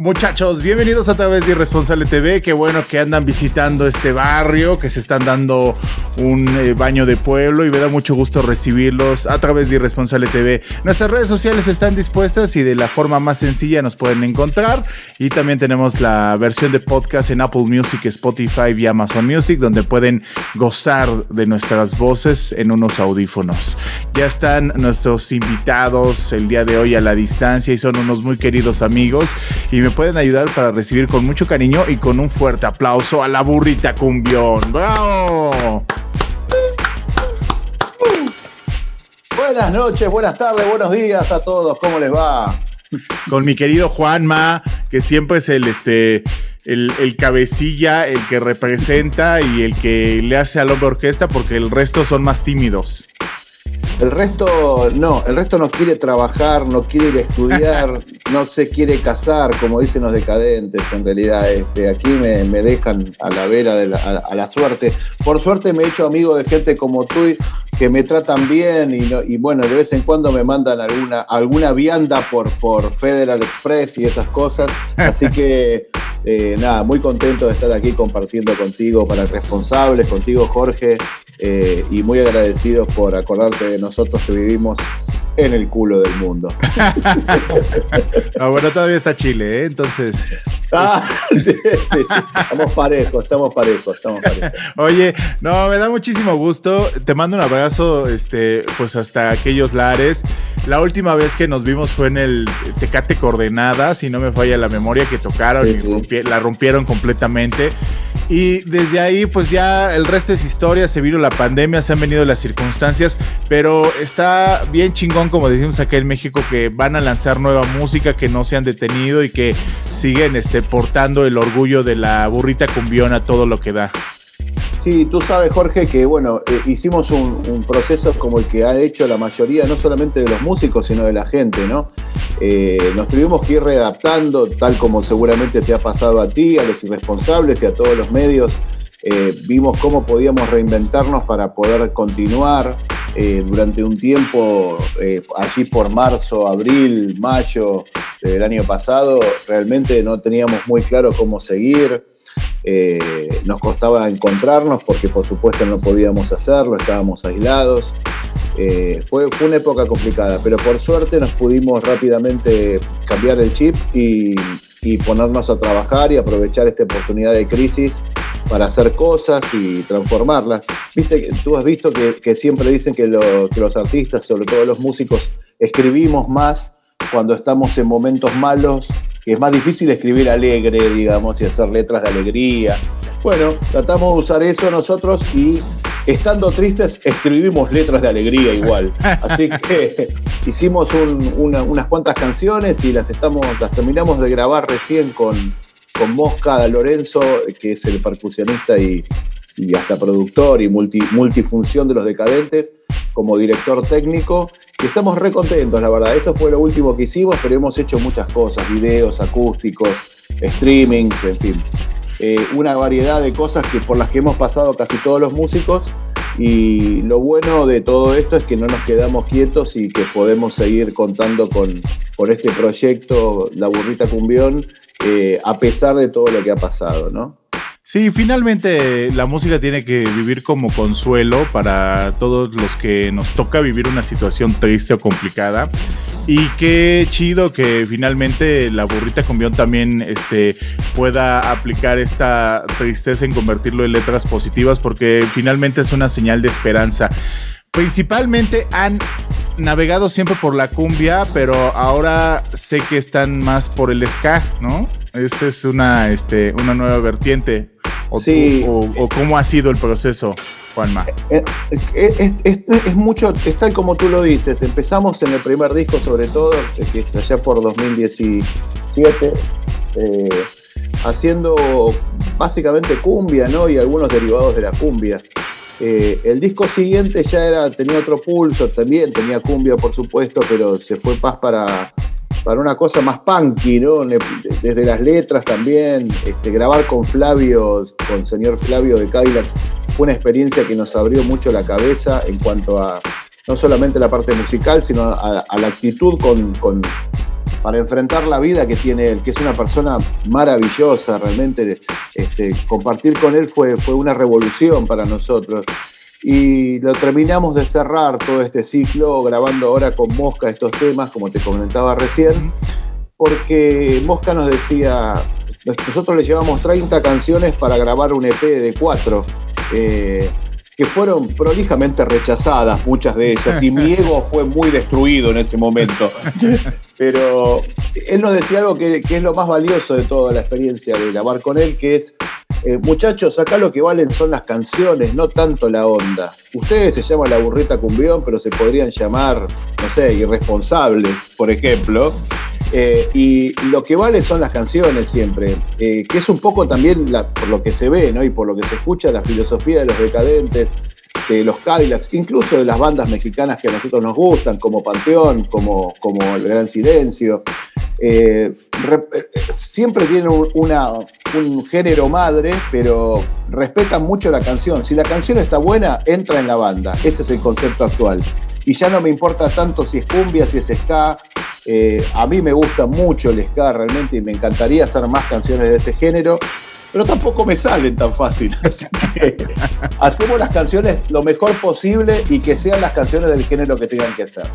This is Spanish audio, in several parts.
Muchachos, bienvenidos a través de Irresponsable TV. Qué bueno que andan visitando este barrio, que se están dando un eh, baño de pueblo y me da mucho gusto recibirlos a través de Irresponsable TV. Nuestras redes sociales están dispuestas y de la forma más sencilla nos pueden encontrar. Y también tenemos la versión de podcast en Apple Music, Spotify y Amazon Music, donde pueden gozar de nuestras voces en unos audífonos. Ya están nuestros invitados el día de hoy a la distancia y son unos muy queridos amigos. Pueden ayudar para recibir con mucho cariño y con un fuerte aplauso a la burrita cumbión. ¡Bravo! Buenas noches, buenas tardes, buenos días a todos. ¿Cómo les va? Con mi querido Juanma, que siempre es el este. El, el, cabecilla, el que representa y el que le hace al hombre orquesta porque el resto son más tímidos. El resto no, el resto no quiere trabajar, no quiere ir a estudiar, no se quiere casar, como dicen los decadentes, en realidad. Este, aquí me, dejan a la vera de la, a, la suerte. Por suerte me he hecho amigo de gente como tú que me tratan bien y, y, bueno, de vez en cuando me mandan alguna, alguna vianda por, por Federal Express y esas cosas. Así que eh, nada, muy contento de estar aquí compartiendo contigo para responsables, contigo Jorge, eh, y muy agradecidos por acordarte de nosotros que vivimos en el culo del mundo. no, bueno, todavía está Chile, ¿eh? entonces. Ah, estamos parejos, estamos parejos, estamos parejos. Oye, no, me da muchísimo gusto. Te mando un abrazo, este, pues hasta aquellos lares. La última vez que nos vimos fue en el Tecate Coordenada, si no me falla la memoria, que tocaron y la rompieron completamente. Y desde ahí, pues ya el resto es historia. Se vino la pandemia, se han venido las circunstancias, pero está bien chingón, como decimos acá en México, que van a lanzar nueva música, que no se han detenido y que siguen este, portando el orgullo de la burrita cumbiona todo lo que da. Sí, tú sabes, Jorge, que bueno, eh, hicimos un, proceso como el que ha hecho la mayoría, no solamente de los músicos, sino de la gente, ¿no? Eh, nos tuvimos que ir readaptando, tal como seguramente te ha pasado a ti, a los irresponsables y a todos los medios. Eh, vimos cómo podíamos reinventarnos para poder continuar durante un tiempo, allí por marzo, abril, mayo del año pasado, realmente no teníamos muy claro cómo seguir. Eh, nos costaba encontrarnos porque por supuesto no podíamos hacerlo, estábamos aislados. Eh, fue, una época complicada, pero por suerte nos pudimos rápidamente cambiar el chip y, ponernos a trabajar y aprovechar esta oportunidad de crisis para hacer cosas y transformarlas. Viste, tú has visto que, siempre dicen que, que los artistas, sobre todo los músicos, escribimos más cuando estamos en momentos malos es más difícil escribir alegre, digamos, y hacer letras de alegría. Bueno, tratamos de usar eso nosotros y estando tristes escribimos letras de alegría igual. Así que hicimos unas cuantas canciones y las, estamos, las terminamos de grabar recién con, con Mosca Lorenzo, que es el percusionista y, hasta productor y multifunción de los decadentes como director técnico y estamos re contentos, la verdad. Eso fue lo último que hicimos, pero hemos hecho muchas cosas, videos, acústicos, streamings, en fin. Eh, una variedad de cosas que, por las que hemos pasado casi todos los músicos y lo bueno de todo esto es que no nos quedamos quietos y que podemos seguir contando con, con este proyecto, La Burrita Cumbión, eh, a pesar de todo lo que ha pasado, ¿no? Sí, finalmente la música tiene que vivir como consuelo para todos los que nos toca vivir una situación triste o complicada. Y qué chido que finalmente la burrita cumbión también este, pueda aplicar esta tristeza en convertirlo en letras positivas porque finalmente es una señal de esperanza. Principalmente han navegado siempre por la cumbia, pero ahora sé que están más por el ska, ¿no? Esa es una, este, una nueva vertiente. O, Sí. o, o cómo ha sido el proceso, Juanma. Eh, Es, es- es- es mucho, es tal como tú lo dices. Empezamos en el primer disco, sobre todo, eh, que es allá por 2017, eh, haciendo básicamente cumbia, ¿no? Y algunos derivados de la cumbia. Eh, el disco siguiente ya era, tenía otro pulso también, tenía cumbia, por supuesto, pero se fue más para, para una cosa más punky, ¿no? Desde las letras también. Este, grabar con Flavio, con señor Flavio de Cadillac, fue una experiencia que nos abrió mucho la cabeza en cuanto a no solamente la parte musical, sino a, la actitud con- para enfrentar la vida que tiene él, que es una persona maravillosa, realmente este, compartir con él fue, fue una revolución para nosotros. Y lo terminamos de cerrar todo este ciclo grabando ahora con Mosca estos temas, como te comentaba recién, porque Mosca nos decía, nosotros le llevamos 30 canciones para grabar un EP de cuatro, eh, que fueron prolijamente rechazadas, muchas de ellas, y mi ego fue muy destruido en ese momento. Pero él nos decía algo que, que es lo más valioso de toda la experiencia de grabar con él, que es, eh, muchachos, acá lo que valen son las canciones, no tanto la onda. Ustedes se llaman la burrita cumbión, pero se podrían llamar, no sé, irresponsables, por ejemplo. Eh, y lo que vale son las canciones siempre, eh, que es un poco también, por lo que se ve ¿no? y por lo que se escucha, la filosofía de los decadentes, de los Cadillacs, incluso de las bandas mexicanas que a nosotros nos gustan, como Panteón, como, como El Gran Silencio. Siempre tienen un, una- un género madre, pero respetan mucho la canción. Si la canción está buena, entra en la banda. Ese es el concepto actual. Y ya no me importa tanto si es cumbia, si es ska. Eh, a mí me gusta mucho el ska realmente y me encantaría hacer más canciones de ese género, pero tampoco me salen tan fácil. Hacemos las canciones lo mejor posible y que sean las canciones del género que tengan que ser.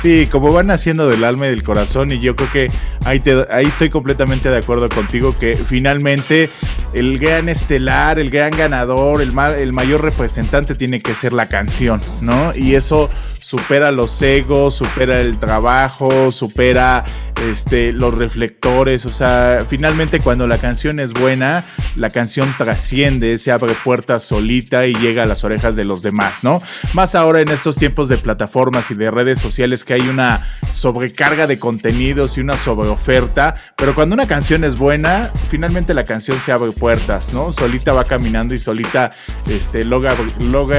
Sí, como van haciendo del alma y del corazón, y yo creo que ahí, estoy completamente de acuerdo contigo, que finalmente el gran estelar, el gran ganador, el mayor representante tiene que ser la canción, ¿no? Y eso supera los egos, supera el trabajo, supera este, los reflectores, o sea, finalmente cuando la canción es buena, la canción trasciende, se abre puertas solita y llega a las orejas de los demás, ¿no? Más ahora en estos tiempos de plataformas y de redes sociales que hay una sobrecarga de contenidos y una sobreoferta, pero cuando una canción es buena, finalmente la canción se abre puertas, ¿no? Solita va caminando y solita este, logra,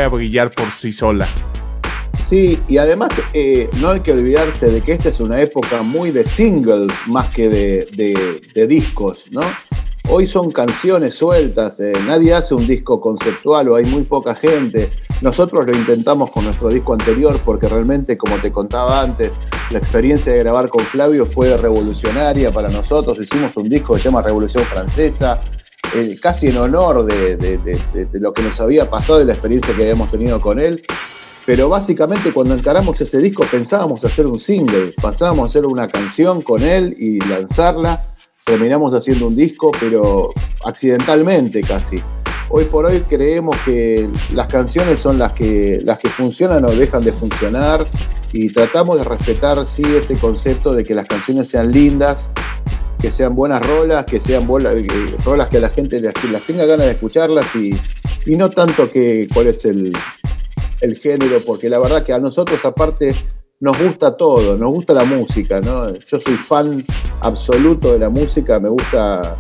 brillar por sí sola. Sí, y además eh, no hay que olvidarse de que esta es una época muy de singles más que de, de- de discos, ¿no? Hoy son canciones sueltas, eh, nadie hace un disco conceptual o hay muy poca gente. Nosotros lo intentamos con nuestro disco anterior porque realmente, como te contaba antes, la experiencia de grabar con Flavio fue revolucionaria para nosotros. Hicimos un disco que se llama Revolución Francesa, eh, casi en honor de, lo que nos había pasado y la experiencia que habíamos tenido con él. Pero básicamente cuando encaramos ese disco pensábamos hacer un single, pasábamos a hacer una canción con él y lanzarla. Terminamos haciendo un disco, pero accidentalmente casi. Hoy por hoy creemos que las canciones son las que, las que funcionan o dejan de funcionar y tratamos de respetar sí ese concepto de que las canciones sean lindas, que sean buenas rolas, que sean bola- eh, rolas que la gente las, las tenga ganas de escucharlas y, y no tanto que cuál es el, el género, porque la verdad que a nosotros aparte nos gusta todo, nos gusta la música, ¿no? Yo soy fan absoluto de la música, me gusta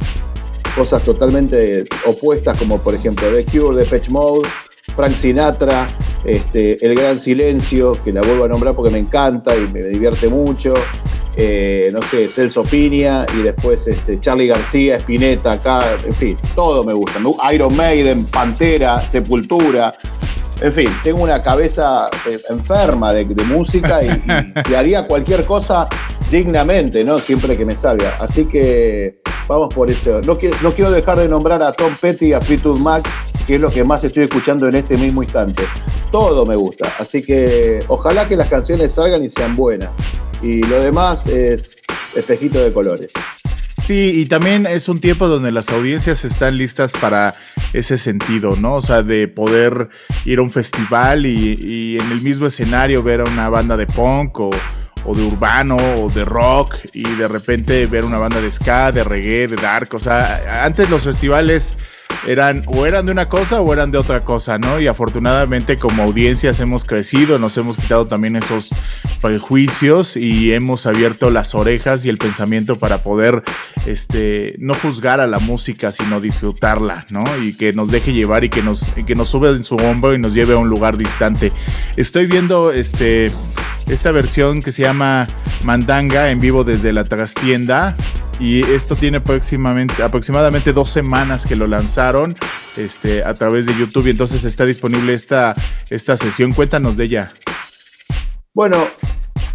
cosas totalmente opuestas como por ejemplo The Cure, Depeche Mode, Frank Sinatra, este, El Gran Silencio, que la vuelvo a nombrar porque me encanta y me divierte mucho, eh, no sé, Celso Piña y después este, Charlie García, Spinetta, acá, en fin, todo me gusta. Iron Maiden, Pantera, Sepultura, en fin, tengo una cabeza eh, enferma de, de música y, y- y haría cualquier cosa dignamente, ¿no? Siempre que me salga. Así que vamos por eso. No quiero, no quiero dejar de nombrar a Tom Petty y a Fleetwood Mac, que es lo que más estoy escuchando en este mismo instante. Todo me gusta. Así que ojalá que las canciones salgan y sean buenas. Y lo demás es espejito de colores. Sí, y también es un tiempo donde las audiencias están listas para ese sentido, ¿no? O sea, de poder ir a un festival y, y en el mismo escenario ver a una banda de punk o o de urbano o de rock y de repente ver una banda de ska, de reggae, de dark. O sea, antes los festivales eran o eran de una cosa o eran de otra cosa, ¿no? Y afortunadamente como audiencias hemos crecido, nos hemos quitado también esos prejuicios y hemos abierto las orejas y el pensamiento para poder este no juzgar a la música, sino disfrutarla, ¿no? Y que nos deje llevar y que nos que nos sube en su hombro y nos lleve a un lugar distante. Estoy viendo este esta versión que se llama Mandanga en vivo desde la trastienda. Y esto tiene aproximadamente dos semanas que lo lanzaron este, a través de YouTube y entonces está disponible esta, esta sesión. Cuéntanos de ella. Bueno,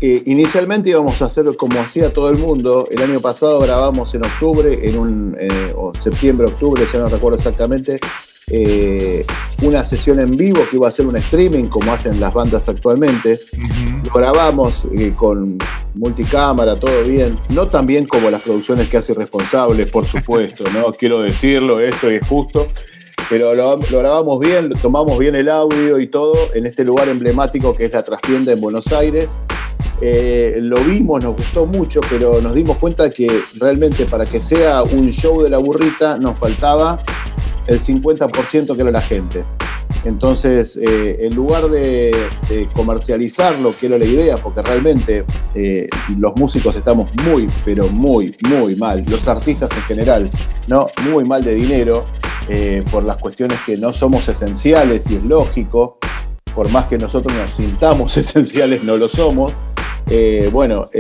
eh, inicialmente íbamos a hacer como hacía todo el mundo. El año pasado grabamos en octubre, en un, eh, o septiembre, octubre, ya no recuerdo exactamente, eh, una sesión en vivo que iba a ser un streaming como hacen las bandas actualmente. Lo grabamos eh, con multicámara, todo bien. No tan bien como las producciones que hace Irresponsable, por supuesto, ¿no? Quiero decirlo, esto es justo. Pero lo, grabamos bien, tomamos bien el audio y todo en este lugar emblemático que es la Trastienda en Buenos Aires. Eh, lo vimos, nos gustó mucho, pero nos dimos cuenta que realmente para que sea un show de la burrita nos faltaba el 50% que era la gente. Entonces, eh, en lugar de, comercializarlo, que era la idea, porque realmente eh, los músicos estamos muy, pero muy, muy mal, los artistas en general, ¿no? Muy mal de dinero, eh, por las cuestiones que no somos esenciales y es lógico, por más que nosotros nos sintamos esenciales, no lo somos. bueno,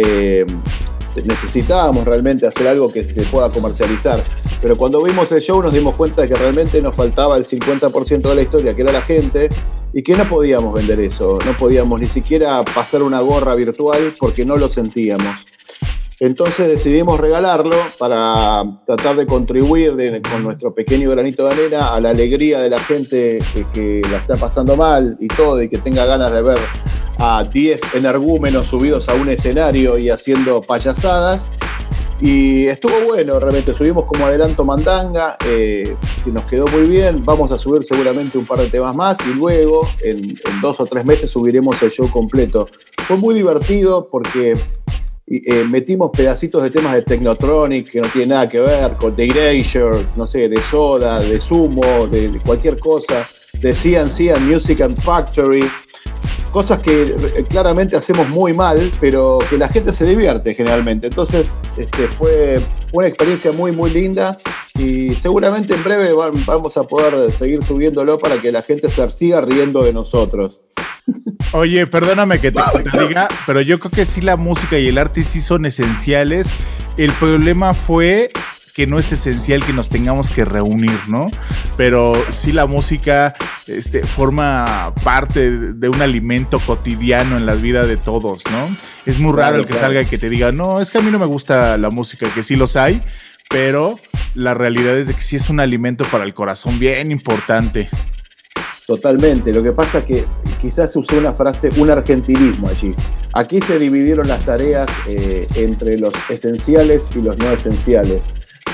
necesitábamos realmente hacer algo que se pueda comercializar. Pero cuando vimos el show nos dimos cuenta de que realmente nos faltaba el 50% de la historia, que era la gente, y que no podíamos vender eso, no podíamos ni siquiera pasar una gorra virtual porque no lo sentíamos. Entonces decidimos regalarlo para tratar de contribuir con nuestro pequeño granito de arena a la alegría de la gente que la está pasando mal y todo, y que tenga ganas de ver a 10 energúmenos subidos a un escenario y haciendo payasadas. Y estuvo bueno, realmente subimos como adelanto Mandanga, eh, que nos quedó muy bien. Vamos a subir seguramente un par de temas más y luego, en, dos o tres meses, subiremos el show completo. Fue muy divertido porque eh, metimos pedacitos de temas de Technotronic que no tiene nada que ver con The Erasure, no sé, de Soda, de Sumo, de, cualquier cosa, de CNC and Music and Factory cosas que eh, claramente hacemos muy mal, pero que la gente se divierte generalmente. Entonces, este, fue una experiencia muy, muy linda y seguramente en breve vamos a poder seguir subiéndolo para que la gente se siga riendo de nosotros. Oye, perdóname que te, diga, pero yo creo que sí la música y el arte sí son esenciales. El problema fue que no es esencial que nos tengamos que reunir, ¿no? Pero sí la música este, forma parte de un alimento cotidiano en la vida de todos, ¿no? Es muy raro el que salga y que te diga, no, es que a mí no me gusta la música, que sí los hay, pero la realidad es de que sí es un alimento para el corazón bien importante. Totalmente. Lo que pasa es que quizás se usó una frase, un argentinismo allí. Aquí se dividieron las tareas eh, entre los esenciales y los no esenciales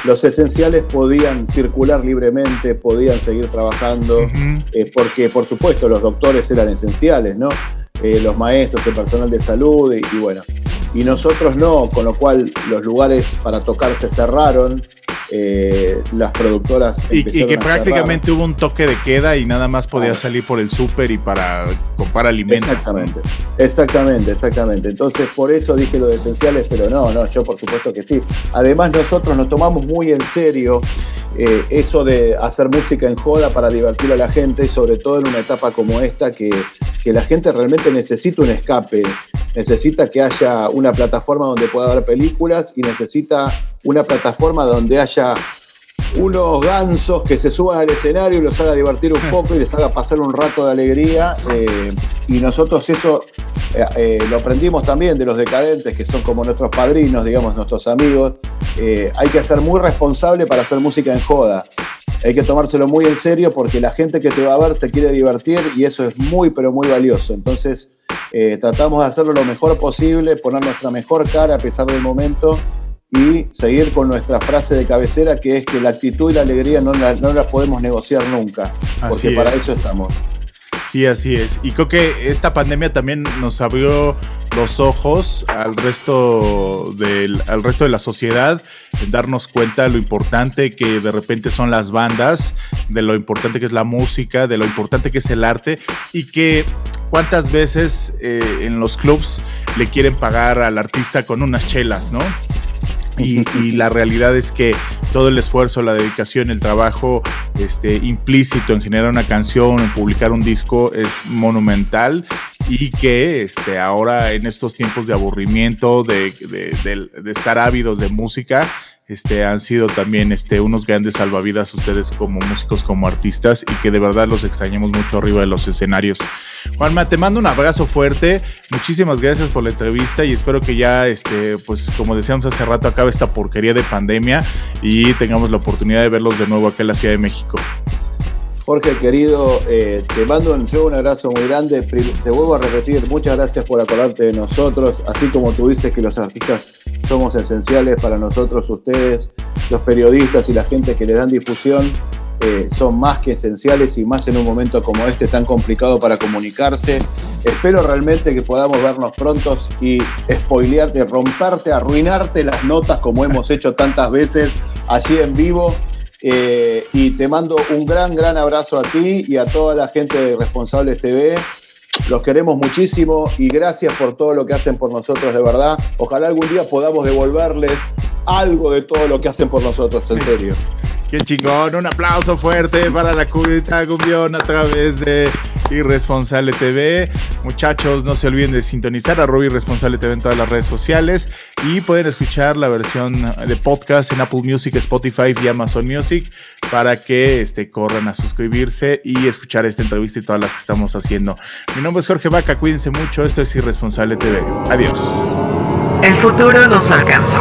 los esenciales podían circular libremente, podían seguir trabajando, eh, porque por supuesto los doctores eran esenciales, ¿no? Eh, los maestros, el personal de salud y, bueno. Y nosotros no, con lo cual los lugares para tocar se cerraron, eh, las productoras. Y, que prácticamente hubo un toque de queda y nada más podía salir por el súper y para comprar alimentos. Exactamente, exactamente, exactamente. Entonces por eso dije lo de esenciales, pero no, no, yo por supuesto que sí. Además nosotros nos tomamos muy en serio eh, eso de hacer música en joda para divertir a la gente, sobre todo en una etapa como esta que, que la gente realmente necesita un escape, necesita que haya una plataforma donde pueda ver películas y necesita una plataforma donde haya unos gansos que se suban al escenario y los haga divertir un poco y les haga pasar un rato de alegría. Eh, y nosotros eso eh, eh, lo aprendimos también de los decadentes, que son como nuestros padrinos, digamos, nuestros amigos. hay que ser muy responsable para hacer música en joda. Hay que tomárselo muy en serio porque la gente que te va a ver se quiere divertir y eso es muy, pero muy valioso. Entonces, tratamos de hacerlo lo mejor posible, poner nuestra mejor cara a pesar del momento y seguir con nuestra frase de cabecera que es que la actitud y la alegría no la, no podemos negociar nunca, porque para eso estamos. Sí, así es. Y creo que esta pandemia también nos abrió los ojos al resto del, al resto de la sociedad en darnos cuenta de lo importante que de repente son las bandas, de lo importante que es la música, de lo importante que es el arte y que cuántas veces eh, en los clubs le quieren pagar al artista con unas chelas, ¿no? Y, la realidad es que todo el esfuerzo, la dedicación, el trabajo este, implícito en generar una canción, en publicar un disco es monumental y que este, ahora en estos tiempos de aburrimiento, de, de estar ávidos de música, este, han sido también este, unos grandes salvavidas ustedes como músicos, como artistas y que de verdad los extrañamos mucho arriba de los escenarios. Juanma, te mando un abrazo fuerte, muchísimas gracias por la entrevista y espero que ya, este, pues como decíamos hace rato, acabe esta porquería de pandemia y tengamos la oportunidad de verlos de nuevo acá en la Ciudad de México. Jorge, querido, eh, te mando un, un abrazo muy grande. Te vuelvo a repetir, muchas gracias por acordarte de nosotros, así como tú dices que los artistas somos esenciales para nosotros, ustedes, los periodistas y la gente que les dan difusión, eh, son más que esenciales y más en un momento como este tan complicado para comunicarse. Espero realmente que podamos vernos prontos y spoilearte, romperte, arruinarte las notas como hemos hecho tantas veces allí en vivo. Eh, y te mando un gran, gran abrazo a ti y a toda la gente de Responsables TV. Los queremos muchísimo y gracias por todo lo que hacen por nosotros, de verdad. Ojalá algún día podamos devolverles algo de todo lo que hacen por nosotros, en serio. Qué chingón, un aplauso fuerte para la Cudita Gumbión a través de Irresponsable TV. Muchachos, no se olviden de sintonizar a Robbie Irresponsable TV en todas las redes sociales y pueden escuchar la versión de podcast en Apple Music, Spotify y Amazon Music para que este, corran a suscribirse y escuchar esta entrevista y todas las que estamos haciendo. Mi nombre es Jorge Vaca, cuídense mucho, esto es Irresponsable TV. Adiós. El futuro nos alcanzó.